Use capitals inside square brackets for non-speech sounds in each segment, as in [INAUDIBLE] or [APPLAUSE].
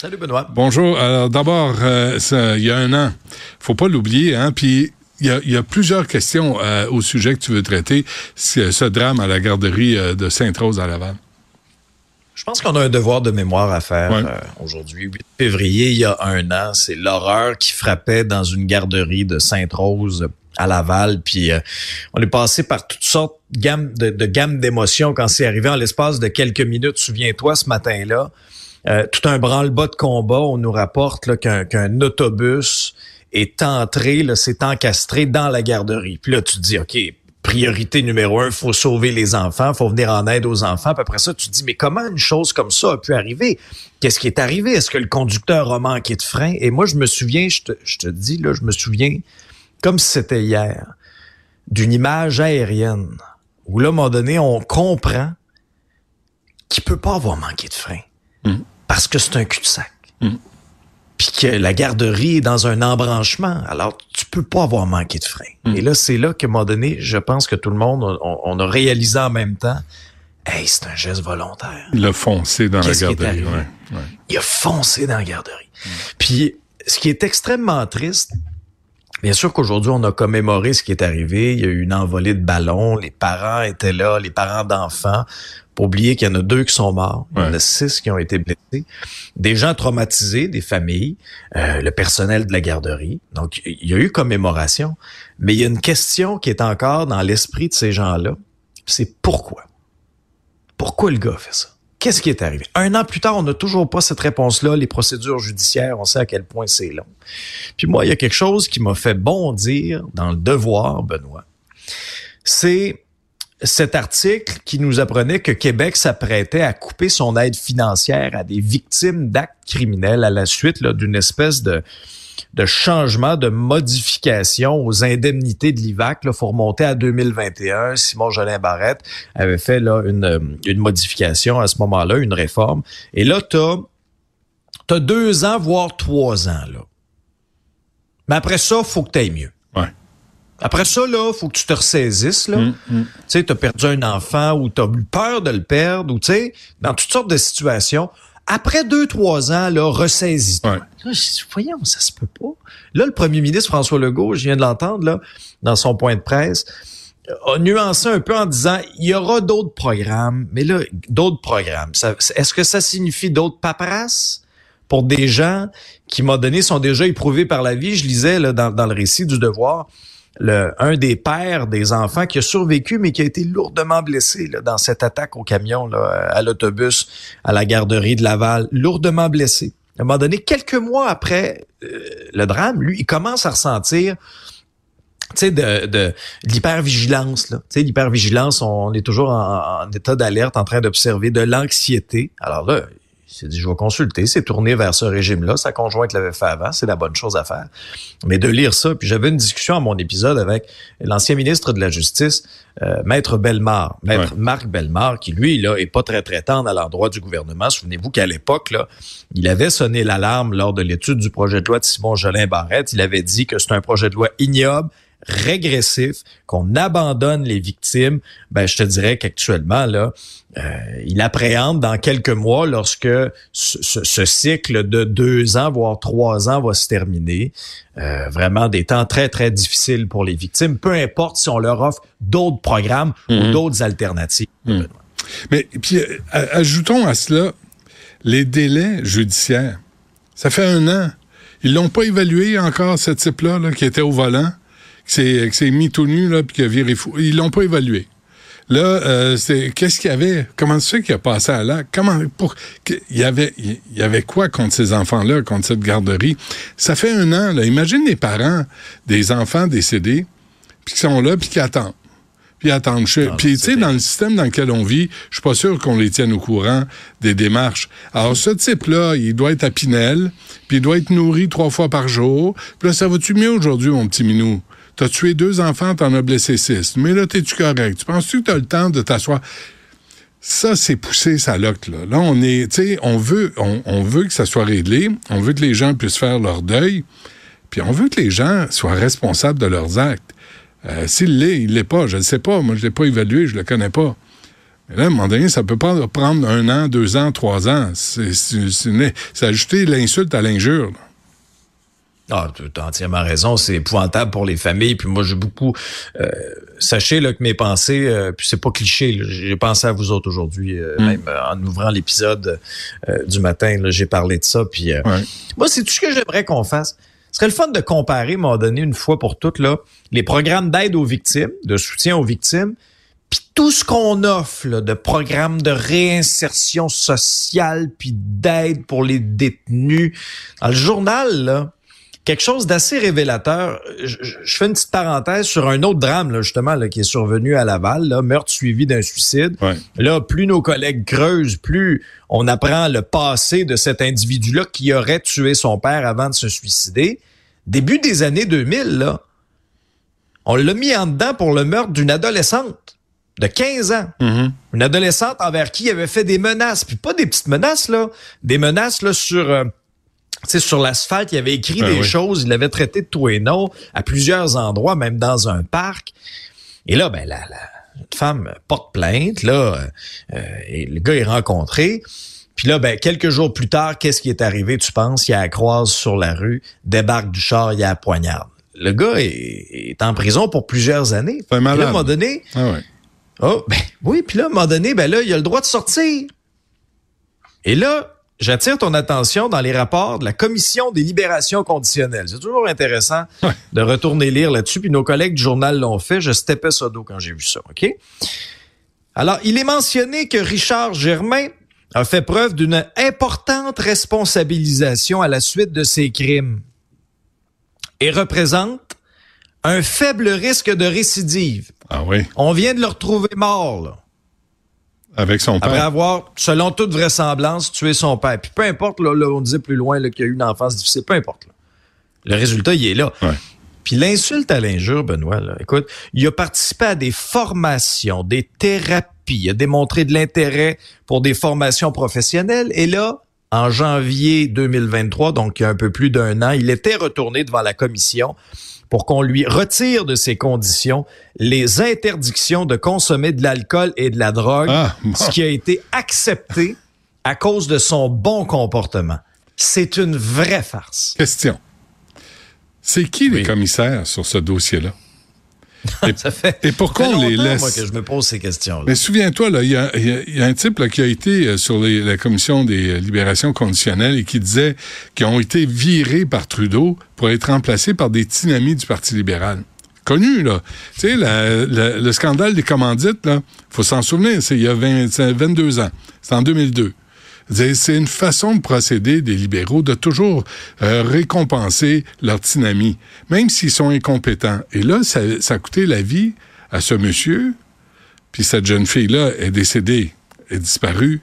Salut Benoît. Bonjour. Alors d'abord, euh, il y a un an, faut pas l'oublier, hein, puis il y, a, plusieurs questions euh, au sujet que tu veux traiter, ce drame à la garderie euh, de Sainte-Rose à Laval. Je pense qu'on a un devoir de mémoire à faire aujourd'hui. 8 février, il y a un an, c'est l'horreur qui frappait dans une garderie de Sainte-Rose à Laval. Puis on est passé par toutes sortes de gammes de, de gammes d'émotions quand c'est arrivé en l'espace de quelques minutes. Souviens-toi ce matin-là, euh, tout un branle-bas de combat. On nous rapporte qu'un autobus est entré, s'est encastré dans la garderie. Puis là, tu te dis, OK, priorité numéro un, faut sauver les enfants, faut venir en aide aux enfants. Puis après ça, tu dis, mais comment une chose comme ça a pu arriver? Qu'est-ce qui est arrivé? Est-ce que le conducteur a manqué de frein? Et moi, je me souviens, je te, je te dis, là, je me souviens comme si c'était hier, d'une image aérienne où là, à un moment donné, on comprend qu'il peut pas avoir manqué de frein mm. Parce que c'est un cul-de-sac. Mm. Puis que la garderie est dans un embranchement, alors tu peux pas avoir manqué de frein. Mm. Et là, c'est là qu'à un moment donné, je pense que tout le monde, on, a réalisé en même temps, hey, c'est un geste volontaire. Il a foncé dans la garderie. Il a foncé dans la garderie. Puis, ce qui est extrêmement triste, Bien sûr qu'aujourd'hui, on a commémoré ce qui est arrivé. Il y a eu une envolée de ballons. Les parents étaient là, les parents d'enfants. Pour oublier qu'il y en a deux qui sont morts. Il y en a six qui ont été blessés. Des gens traumatisés, des familles, euh, le personnel de la garderie. Donc, il y a eu commémoration. Mais il y a une question qui est encore dans l'esprit de ces gens-là. C'est pourquoi? Pourquoi le gars fait ça? Qu'est-ce qui est arrivé? Un an plus tard, on n'a toujours pas cette réponse-là. Les procédures judiciaires, on sait à quel point c'est long. Puis moi, il y a quelque chose qui m'a fait bondir dans le devoir, Benoît. C'est cet article qui nous apprenait que Québec s'apprêtait à couper son aide financière à des victimes d'actes criminels à la suite d'une espèce de changement, de modification aux indemnités de l'IVAC. Il faut remonter à 2021. Simon Jolin Barrette avait fait là, une, une modification à ce moment-là, une réforme. Et là, tu as, deux ans, voire trois ans. Là. Mais après ça, faut que tu ailles mieux. Ouais. Après ça, là, faut que tu te ressaisisses. Là. Mm, mm. Tu sais, tu as perdu un enfant ou tu as eu peur de le perdre, ou tu sais, dans toutes sortes de situations après deux, trois ans, là, ressaisis-toi. Voyons, ça se peut pas. Là, le premier ministre François Legault, je viens de l'entendre, là, dans son point de presse, a nuancé un peu en disant, il y aura d'autres programmes, mais là, d'autres programmes. Est-ce que ça signifie d'autres paperasses? pour des gens qui, m'a donné, sont déjà éprouvés par la vie? Je lisais là, dans, dans le récit du devoir, un des pères des enfants qui a survécu, mais qui a été lourdement blessé là, dans cette attaque au camion, à l'autobus, à la garderie de Laval, lourdement blessé. À un moment donné, quelques mois après euh, le drame, lui, il commence à ressentir tu sais, de, de, l'hypervigilance. Là. L'hypervigilance, on est toujours en, en état d'alerte, en train d'observer de l'anxiété. Alors là, il s'est dit, je vais consulter, c'est tourné vers ce régime-là. Sa conjointe l'avait fait avant, c'est la bonne chose à faire. Mais de lire ça, puis j'avais une discussion à mon épisode avec l'ancien ministre de la Justice, euh, Maître Bellemare, Maître Marc Bellemare, qui lui, là, est pas très très tendre à l'endroit du gouvernement. Souvenez-vous qu'à l'époque, là, il avait sonné l'alarme lors de l'étude du projet de loi de Simon Jolin Barrette. Il avait dit que c'est un projet de loi ignoble, régressif, qu'on abandonne les victimes, ben je te dirais qu'actuellement là, euh, il appréhende dans quelques mois lorsque ce, cycle de deux ans voire trois ans va se terminer. Euh, vraiment des temps très très difficiles pour les victimes, peu importe si on leur offre d'autres programmes ou mhm. d'autres alternatives. Mhm. Mais puis euh, ajoutons à cela les délais judiciaires. Ça fait un an. Ils l'ont pas évalué encore, ce type-là, là, qui était au volant que c'est mis tout nu, là, puis qu'il a viré fou. Ils l'ont pas évalué. Là, euh, c'est qu'est-ce qu'il y avait? Comment ça fait qu'il a passé à là Comment pour il y avait il y avait quoi contre ces enfants-là, contre cette garderie? Ça fait un an. Là, imagine les parents des enfants décédés, puis qui sont là, puis qui attendent. puis attendre. Non, puis, tu sais, c'est dans le système dans lequel on vit, je suis pas sûr qu'on les tienne au courant des démarches. Alors, ce type-là, il doit être à Pinel, puis il doit être nourri trois fois par jour. Puis là, ça va-tu mieux aujourd'hui, mon petit minou? T'as tué deux enfants, t'en as blessé six. Mais là, t'es-tu correct? Tu penses-tu que t'as le temps de t'asseoir? Ça, c'est poussé sa loque, là. On est, tu sais, on veut, on, veut que ça soit réglé. On veut que les gens puissent faire leur deuil. Puis on veut que les gens soient responsables de leurs actes. Euh, S'il l'est, il l'est pas. Je ne sais pas. Moi, je l'ai pas évalué, je le connais pas. Mais là, à un moment donné, ça peut pas prendre un an, deux ans, trois ans. C'est ajouter l'insulte à l'injure. Ah, tu as entièrement raison. C'est épouvantable pour les familles. Puis moi, j'ai beaucoup. euh, sachez là, que mes pensées, euh, puis c'est pas cliché. J'ai pensé à vous autres aujourd'hui, euh, même euh, en ouvrant l'épisode euh, du matin. J'ai parlé de ça. Puis euh, Ouais. moi, c'est tout ce que j'aimerais qu'on fasse. Ce serait le fun de comparer, à un moment donné, une fois pour toutes, là, les programmes d'aide aux victimes, de soutien aux victimes, puis tout ce qu'on offre là, de programmes de réinsertion sociale, puis d'aide pour les détenus. Dans le journal, là, quelque chose d'assez révélateur. Je, fais une petite parenthèse sur un autre drame, là, justement, là, qui est survenu à Laval, là, meurtre suivi d'un suicide. Ouais. Là, plus nos collègues creusent, plus on apprend le passé de cet individu-là qui aurait tué son père avant de se suicider. Début des années 2000, là, on l'a mis en dedans pour le meurtre d'une adolescente de 15 ans. Mhm. Une adolescente envers qui il avait fait des menaces. Puis pas des petites menaces, là. Des menaces là, sur, euh, sais, sur l'asphalte. Il avait écrit Ben des oui. choses. Il l'avait traité de tout et non à plusieurs endroits, même dans un parc. Et là, ben, la, la une femme porte plainte. Là, euh, et le gars est rencontré. Puis là, ben, quelques jours plus tard, qu'est-ce qui est arrivé, tu penses? Il la croise sur la rue, débarque du char, il la poignarde. Le gars est, est en prison pour plusieurs années. Puis là, à un moment donné, Ah ouais. Oh, ben oui, puis là, à un moment donné, ben là, il a le droit de sortir. Et là, j'attire ton attention dans les rapports de la Commission des libérations conditionnelles. C'est toujours intéressant Ouais. de retourner lire là-dessus, puis nos collègues du journal l'ont fait. Je steppais ça d'eau quand j'ai vu ça, OK? Alors, il est mentionné que Richard Germain a fait preuve d'une importante responsabilisation à la suite de ses crimes et représente un faible risque de récidive. Ah oui. On vient de le retrouver mort, là. Avec son Après avoir, selon toute vraisemblance, tué son père. Puis peu importe, là, là, on disait plus loin qu'il y a eu une enfance difficile, peu importe. là. Le résultat, il est là. Ouais. Puis l'insulte à l'injure, Benoît, là, écoute, il a participé à des formations, des thérapies, il a démontré de l'intérêt pour des formations professionnelles. Et là, en janvier 2023, donc il y a un peu plus d'un an, il était retourné devant la commission pour qu'on lui retire de ses conditions les interdictions de consommer de l'alcool et de la drogue, Ah, bon. ce qui a été accepté à cause de son bon comportement. C'est une vraie farce. Question. C'est qui les commissaires sur ce dossier-là? [LAUGHS] Et, Ça fait, et pourquoi ça fait on les laisse? moi, que je me pose ces questions-là. Mais souviens-toi, là, il y a, y y un type là, qui a été euh, sur les- la commission des euh, libérations conditionnelles et qui disait qu'ils ont été virés par Trudeau pour être remplacés par des tinamis du Parti libéral. Connu, là. Tu sais, la- la- le scandale des commandites, là, faut s'en souvenir, c'est il y a 20 c'est 22 ans. C'est en 2002. C'est une façon de procéder des libéraux de toujours euh, récompenser leurs tinamis, même s'ils sont incompétents. Et là, ça, ça a coûté la vie à ce monsieur, puis cette jeune fille-là est décédée, est disparue.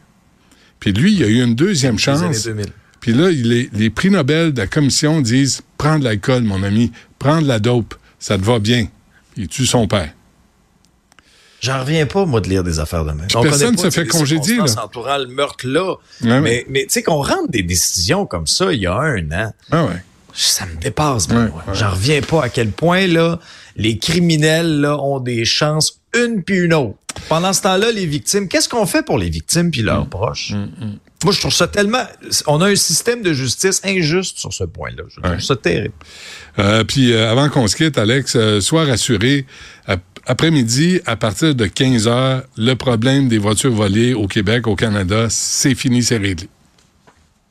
Puis lui, il a eu une deuxième chance. 2000. Puis là, les prix Nobel de la commission disent Prends de l'alcool, mon ami, prends de la dope, ça te va bien. Puis il tue son père. J'en reviens pas, moi, de lire des affaires de même. Puis On personne se fait congédier, là. entourant le meurtre-là. Ouais, mais, ouais. mais tu sais, qu'on rentre des décisions comme ça il y a un an, Ah ouais. ça me dépasse. Ouais. J'en reviens pas à quel point, là, les criminels, là, ont des chances une puis une autre. Pendant ce temps-là, les victimes, qu'est-ce qu'on fait pour les victimes puis Mm. leurs proches? Moi, je trouve ça tellement... On a un système de justice injuste sur ce point-là. Je trouve Ouais. ça terrible. Euh, puis euh, avant qu'on se quitte, Alex, euh, sois rassuré. Ap- Après-midi, à partir de 15 heures, le problème des voitures volées au Québec, au Canada, c'est fini, c'est réglé.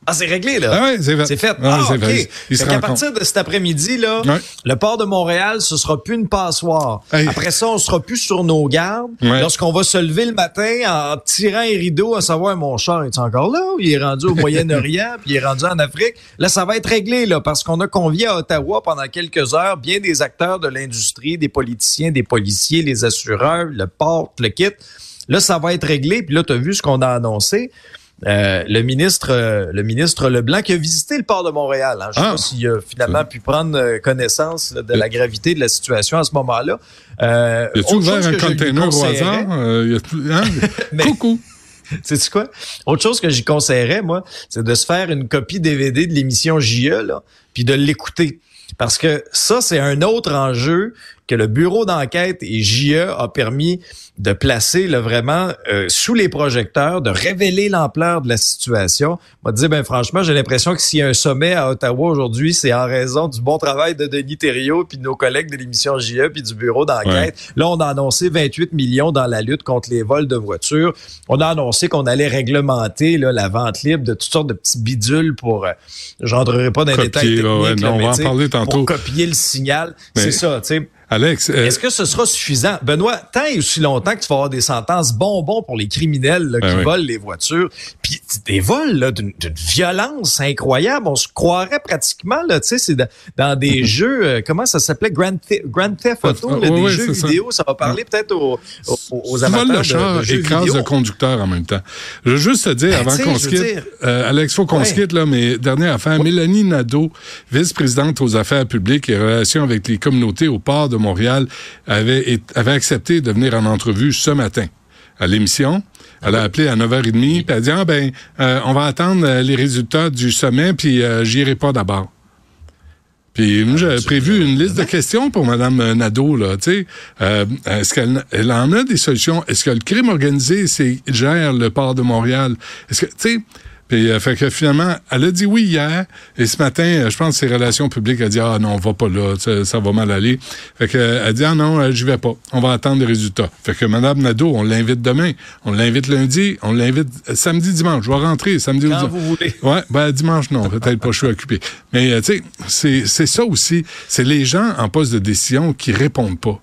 Ah, c'est réglé, là. Ah c'est fait. C'est fait. Ah, Ah, c'est OK. fait. Il se Fait qu'à rend compte. partir de cet après-midi, là, le port de Montréal, ce sera plus une passoire. Hey. Après ça, on sera plus sur nos gardes. Lorsqu'on va se lever le matin en tirant les rideaux à savoir, mon char est encore là ou il est rendu au Moyen-Orient [LAUGHS] puis il est rendu en Afrique? Là, ça va être réglé, là, parce qu'on a convié à Ottawa pendant quelques heures bien des acteurs de l'industrie, des politiciens, des policiers, les assureurs, le port, le kit. Là, ça va être réglé. Puis là, tu as vu ce qu'on a annoncé. Euh, le ministre euh, le ministre Leblanc qui a visité le port de Montréal. hein. Je sais Ah. pas s'il a finalement pu prendre euh, connaissance là, de la gravité de la situation à ce moment-là. Euh, Y a-tu ouvert un container au hasard? Euh, y a tout- hein? [LAUGHS] Mais- Coucou. [LAUGHS] Sais-tu quoi? Autre chose que j'y conseillerais, moi, c'est de se faire une copie DVD de l'émission JE, là, puis de l'écouter. Parce que ça, c'est un autre enjeu que le bureau d'enquête et JE a permis de placer là, vraiment euh, sous les projecteurs, de révéler l'ampleur de la situation. On te dire, ben franchement, j'ai l'impression que s'il y a un sommet à Ottawa aujourd'hui, c'est en raison du bon travail de Denis Thériault puis de nos collègues de l'émission JE puis du bureau d'enquête. Là, on a annoncé 28 millions dans la lutte contre les vols de voitures. On a annoncé qu'on allait réglementer là, la vente libre de toutes sortes de petits bidules pour... Euh, J'entrerai pas dans les détails ouais, techniques, non, là, on va en parler tantôt. Pour copier le signal. Mais- C'est ça, tu sais. Alex, euh, Est-ce que ce sera suffisant? Benoît, tant et aussi longtemps que tu vas avoir des sentences bonbons pour les criminels là, Ben qui oui. volent les voitures, puis des vols d'une violence incroyable, on se croirait pratiquement, là, tu sais, c'est dans, dans des jeux, euh, comment ça s'appelait? Grand, Theft Auto, là, des jeux ça. vidéo. Ça. va parler peut-être aux, aux, aux amateurs le de- char, de, jeux écrase vidéo. le conducteur en même temps. Je veux juste te dire, Ben, avant qu'on se quitte, dire- euh, Alex, faut qu'on Ouais. se quitte, là, mais dernière affaire, Mélanie Nadeau, vice-présidente aux affaires publiques et relations avec les communautés au port de Montréal, avait, accepté de venir en entrevue ce matin à l'émission. Elle a appelé à 9h30, puis elle a dit, ah ben, euh, on va attendre euh, les résultats du sommet, puis euh, j'irai pas d'abord. Puis moi, j'avais prévu une liste de questions pour Mme Nadeau, là, tu sais. Euh, est-ce qu'elle elle en a des solutions? Est-ce que le crime organisé c'est, gère le port de Montréal? Est-ce que, tu sais... Puis, euh, fait que finalement, elle a dit oui hier, et ce matin, euh, je pense que ses relations publiques a dit ah non, on va pas là, ça, ça va mal aller. Fait que euh, elle dit ah non, euh, j'y vais pas, on va attendre les résultats. Fait que Madame Nadeau, on l'invite demain, on l'invite lundi, on l'invite euh, samedi, dimanche. Je vais rentrer samedi ou Quand dimanche. vous voulez. Ouais, ben dimanche non, peut-être pas, je suis occupé. Mais tu sais, c'est c'est ça aussi, c'est les gens en poste de décision qui répondent pas.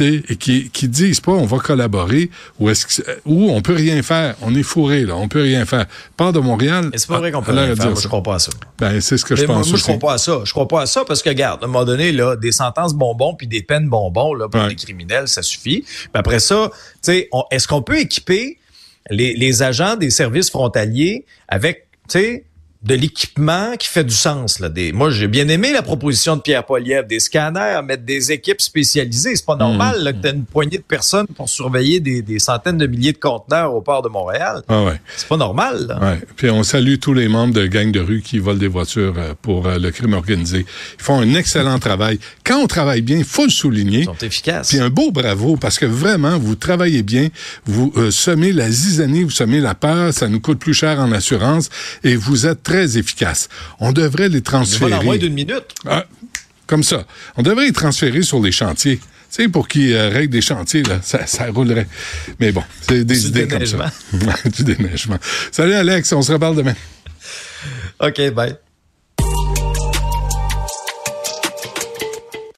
Et qui, qui disent pas on va collaborer ou est-ce que ou on peut rien faire, on est fourré là, on peut rien faire. Part de Montréal. Mais c'est pas vrai qu'on peut rien faire. Moi, je crois pas à ça. Ben c'est ce que je Mais pense moi, je crois pas à ça. Je crois pas à ça parce que, regarde, à un moment donné, là, des sentences bonbons puis des peines bonbons là, pour Ouais. les criminels, ça suffit. Puis après ça, tu sais, est-ce qu'on peut équiper les, les agents des services frontaliers avec, tu sais, de l'équipement qui fait du sens. Là. Des, moi, j'ai bien aimé la proposition de Pierre Poilievre, des scanners, mettre des équipes spécialisées. C'est pas normal là, que tu une poignée de personnes pour surveiller des, des centaines de milliers de conteneurs au port de Montréal. Ah ouais. C'est pas normal. Là. Ouais. Puis on salue tous les membres de gangs de rue qui volent des voitures euh, pour euh, le crime organisé. Ils font un excellent travail. Quand on travaille bien, il faut le souligner. Ils sont efficaces. Puis un beau bravo parce que vraiment, vous travaillez bien, vous euh, semez la zizanie, vous semez la peur, ça nous coûte plus cher en assurance et vous êtes très efficace. On devrait les transférer. en moins d'une minute. Ah, comme ça. On devrait les transférer sur les chantiers. Tu sais, pour qu'ils euh, règlent des chantiers, là, ça, ça roulerait. Mais bon, c'est des Du idées comme ça. [LAUGHS] du déneigement. Salut Alex, on se reparle demain. [LAUGHS] OK, bye.